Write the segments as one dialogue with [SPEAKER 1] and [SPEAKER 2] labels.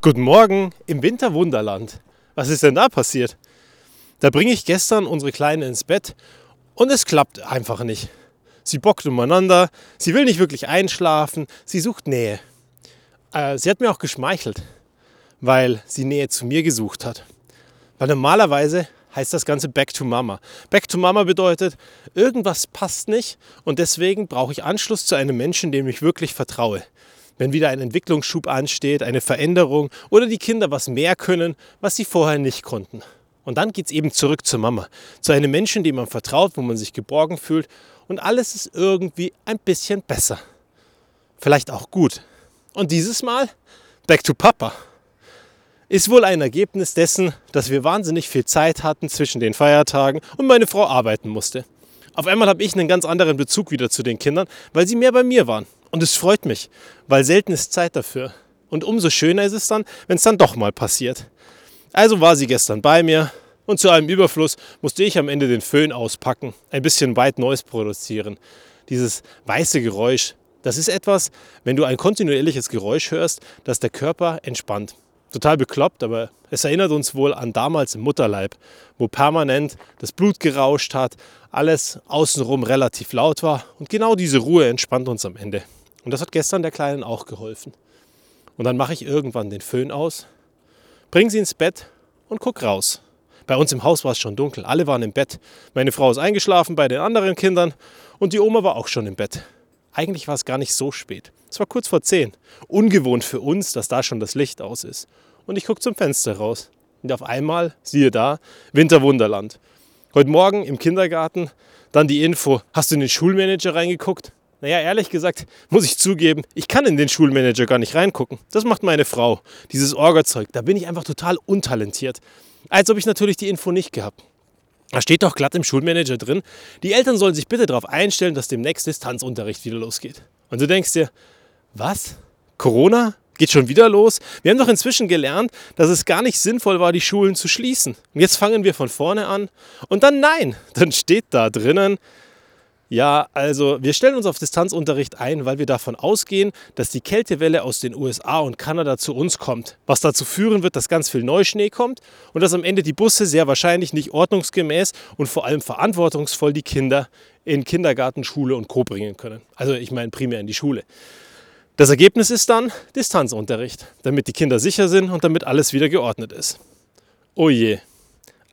[SPEAKER 1] Guten Morgen im Winterwunderland. Was ist denn da passiert? Da bringe ich gestern unsere Kleine ins Bett und es klappt einfach nicht. Sie bockt umeinander, sie will nicht wirklich einschlafen, sie sucht Nähe. Äh, sie hat mir auch geschmeichelt, weil sie Nähe zu mir gesucht hat. Weil normalerweise heißt das Ganze Back to Mama. Back to Mama bedeutet, irgendwas passt nicht und deswegen brauche ich Anschluss zu einem Menschen, dem ich wirklich vertraue. Wenn wieder ein Entwicklungsschub ansteht, eine Veränderung oder die Kinder was mehr können, was sie vorher nicht konnten. Und dann geht es eben zurück zur Mama, zu einem Menschen, dem man vertraut, wo man sich geborgen fühlt und alles ist irgendwie ein bisschen besser. Vielleicht auch gut. Und dieses Mal Back to Papa. Ist wohl ein Ergebnis dessen, dass wir wahnsinnig viel Zeit hatten zwischen den Feiertagen und meine Frau arbeiten musste. Auf einmal habe ich einen ganz anderen Bezug wieder zu den Kindern, weil sie mehr bei mir waren. Und es freut mich, weil selten ist Zeit dafür. Und umso schöner ist es dann, wenn es dann doch mal passiert. Also war sie gestern bei mir und zu einem Überfluss musste ich am Ende den Föhn auspacken, ein bisschen White Noise produzieren. Dieses weiße Geräusch, das ist etwas, wenn du ein kontinuierliches Geräusch hörst, das der Körper entspannt. Total bekloppt, aber es erinnert uns wohl an damals im Mutterleib, wo permanent das Blut gerauscht hat, alles außenrum relativ laut war und genau diese Ruhe entspannt uns am Ende. Und das hat gestern der Kleinen auch geholfen. Und dann mache ich irgendwann den Föhn aus Bring sie ins Bett und guck raus. Bei uns im Haus war es schon dunkel, alle waren im Bett. Meine Frau ist eingeschlafen bei den anderen Kindern und die Oma war auch schon im Bett. Eigentlich war es gar nicht so spät. Es war kurz vor zehn. Ungewohnt für uns, dass da schon das Licht aus ist. Und ich gucke zum Fenster raus. Und auf einmal, siehe da, Winterwunderland. Heute Morgen im Kindergarten, dann die Info, hast du in den Schulmanager reingeguckt? Naja, ehrlich gesagt, muss ich zugeben, ich kann in den Schulmanager gar nicht reingucken. Das macht meine Frau. Dieses Orga-Zeug, da bin ich einfach total untalentiert. Als ob ich natürlich die Info nicht gehabt. Da steht doch glatt im Schulmanager drin, die Eltern sollen sich bitte darauf einstellen, dass demnächst Distanzunterricht wieder losgeht. Und du denkst dir, was? Corona? Geht schon wieder los? Wir haben doch inzwischen gelernt, dass es gar nicht sinnvoll war, die Schulen zu schließen. Und jetzt fangen wir von vorne an. Und dann nein, dann steht da drinnen, ja, also wir stellen uns auf Distanzunterricht ein, weil wir davon ausgehen, dass die Kältewelle aus den USA und Kanada zu uns kommt, was dazu führen wird, dass ganz viel Neuschnee kommt und dass am Ende die Busse sehr wahrscheinlich nicht ordnungsgemäß und vor allem verantwortungsvoll die Kinder in Kindergarten, Schule und Co bringen können. Also ich meine primär in die Schule. Das Ergebnis ist dann Distanzunterricht, damit die Kinder sicher sind und damit alles wieder geordnet ist. Oh je.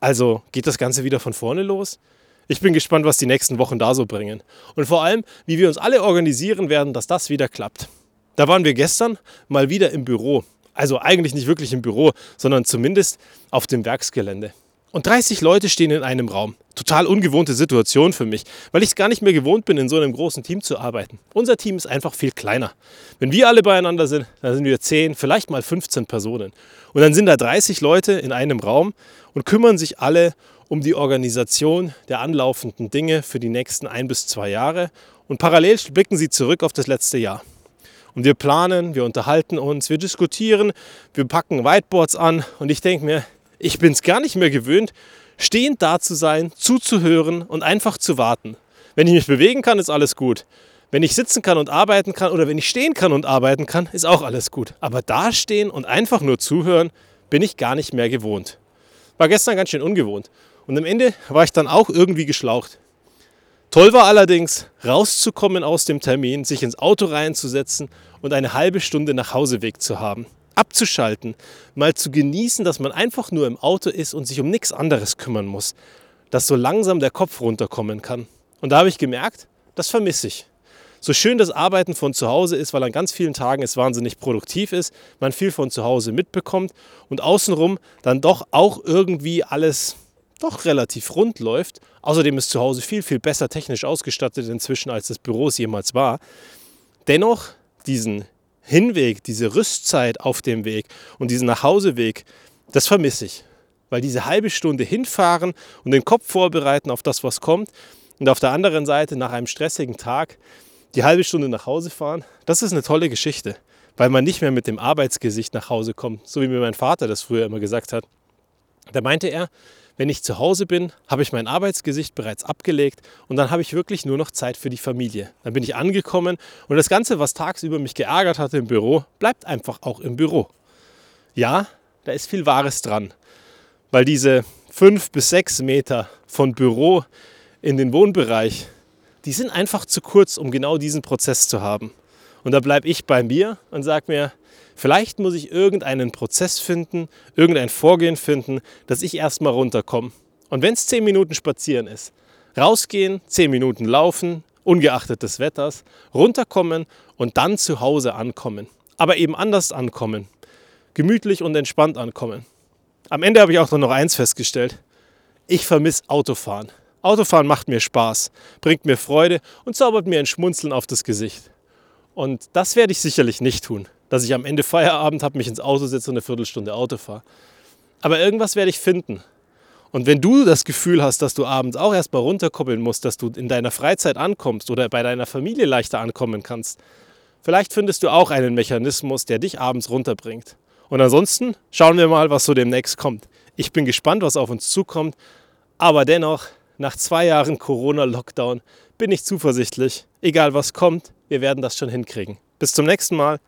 [SPEAKER 1] Also geht das Ganze wieder von vorne los? Ich bin gespannt, was die nächsten Wochen da so bringen. Und vor allem, wie wir uns alle organisieren werden, dass das wieder klappt. Da waren wir gestern mal wieder im Büro. Also eigentlich nicht wirklich im Büro, sondern zumindest auf dem Werksgelände. Und 30 Leute stehen in einem Raum. Total ungewohnte Situation für mich, weil ich es gar nicht mehr gewohnt bin, in so einem großen Team zu arbeiten. Unser Team ist einfach viel kleiner. Wenn wir alle beieinander sind, dann sind wir 10, vielleicht mal 15 Personen. Und dann sind da 30 Leute in einem Raum und kümmern sich alle um die Organisation der anlaufenden Dinge für die nächsten ein bis zwei Jahre und parallel blicken sie zurück auf das letzte Jahr. Und wir planen, wir unterhalten uns, wir diskutieren, wir packen Whiteboards an und ich denke mir, ich bin es gar nicht mehr gewöhnt, stehend da zu sein, zuzuhören und einfach zu warten. Wenn ich mich bewegen kann, ist alles gut. Wenn ich sitzen kann und arbeiten kann oder wenn ich stehen kann und arbeiten kann, ist auch alles gut. Aber dastehen und einfach nur zuhören, bin ich gar nicht mehr gewohnt. War gestern ganz schön ungewohnt. Und am Ende war ich dann auch irgendwie geschlaucht. Toll war allerdings, rauszukommen aus dem Termin, sich ins Auto reinzusetzen und eine halbe Stunde nach Hauseweg zu haben. Abzuschalten, mal zu genießen, dass man einfach nur im Auto ist und sich um nichts anderes kümmern muss. Dass so langsam der Kopf runterkommen kann. Und da habe ich gemerkt, das vermisse ich. So schön das Arbeiten von zu Hause ist, weil an ganz vielen Tagen es wahnsinnig produktiv ist, man viel von zu Hause mitbekommt und außenrum dann doch auch irgendwie alles doch relativ rund läuft. Außerdem ist zu Hause viel, viel besser technisch ausgestattet inzwischen, als das Büro es jemals war. Dennoch diesen Hinweg, diese Rüstzeit auf dem Weg und diesen Nachhauseweg, das vermisse ich. Weil diese halbe Stunde hinfahren und den Kopf vorbereiten auf das, was kommt und auf der anderen Seite nach einem stressigen Tag die halbe Stunde nach Hause fahren, das ist eine tolle Geschichte, weil man nicht mehr mit dem Arbeitsgesicht nach Hause kommt, so wie mir mein Vater das früher immer gesagt hat. Da meinte er, wenn ich zu Hause bin, habe ich mein Arbeitsgesicht bereits abgelegt und dann habe ich wirklich nur noch Zeit für die Familie. Dann bin ich angekommen und das Ganze, was tagsüber mich geärgert hatte im Büro, bleibt einfach auch im Büro. Ja, da ist viel Wahres dran, weil diese fünf bis sechs Meter von Büro in den Wohnbereich, die sind einfach zu kurz, um genau diesen Prozess zu haben. Und da bleibe ich bei mir und sage mir, vielleicht muss ich irgendeinen Prozess finden, irgendein Vorgehen finden, dass ich erstmal runterkomme. Und wenn es zehn Minuten spazieren ist, rausgehen, zehn Minuten laufen, ungeachtet des Wetters, runterkommen und dann zu Hause ankommen. Aber eben anders ankommen. Gemütlich und entspannt ankommen. Am Ende habe ich auch noch eins festgestellt. Ich vermisse Autofahren. Autofahren macht mir Spaß, bringt mir Freude und zaubert mir ein Schmunzeln auf das Gesicht. Und das werde ich sicherlich nicht tun, dass ich am Ende Feierabend habe, mich ins Auto setze und eine Viertelstunde Auto fahre. Aber irgendwas werde ich finden. Und wenn du das Gefühl hast, dass du abends auch erstmal runterkoppeln musst, dass du in deiner Freizeit ankommst oder bei deiner Familie leichter ankommen kannst, vielleicht findest du auch einen Mechanismus, der dich abends runterbringt. Und ansonsten schauen wir mal, was so demnächst kommt. Ich bin gespannt, was auf uns zukommt. Aber dennoch, nach zwei Jahren Corona-Lockdown bin ich zuversichtlich. Egal was kommt, wir werden das schon hinkriegen. Bis zum nächsten Mal.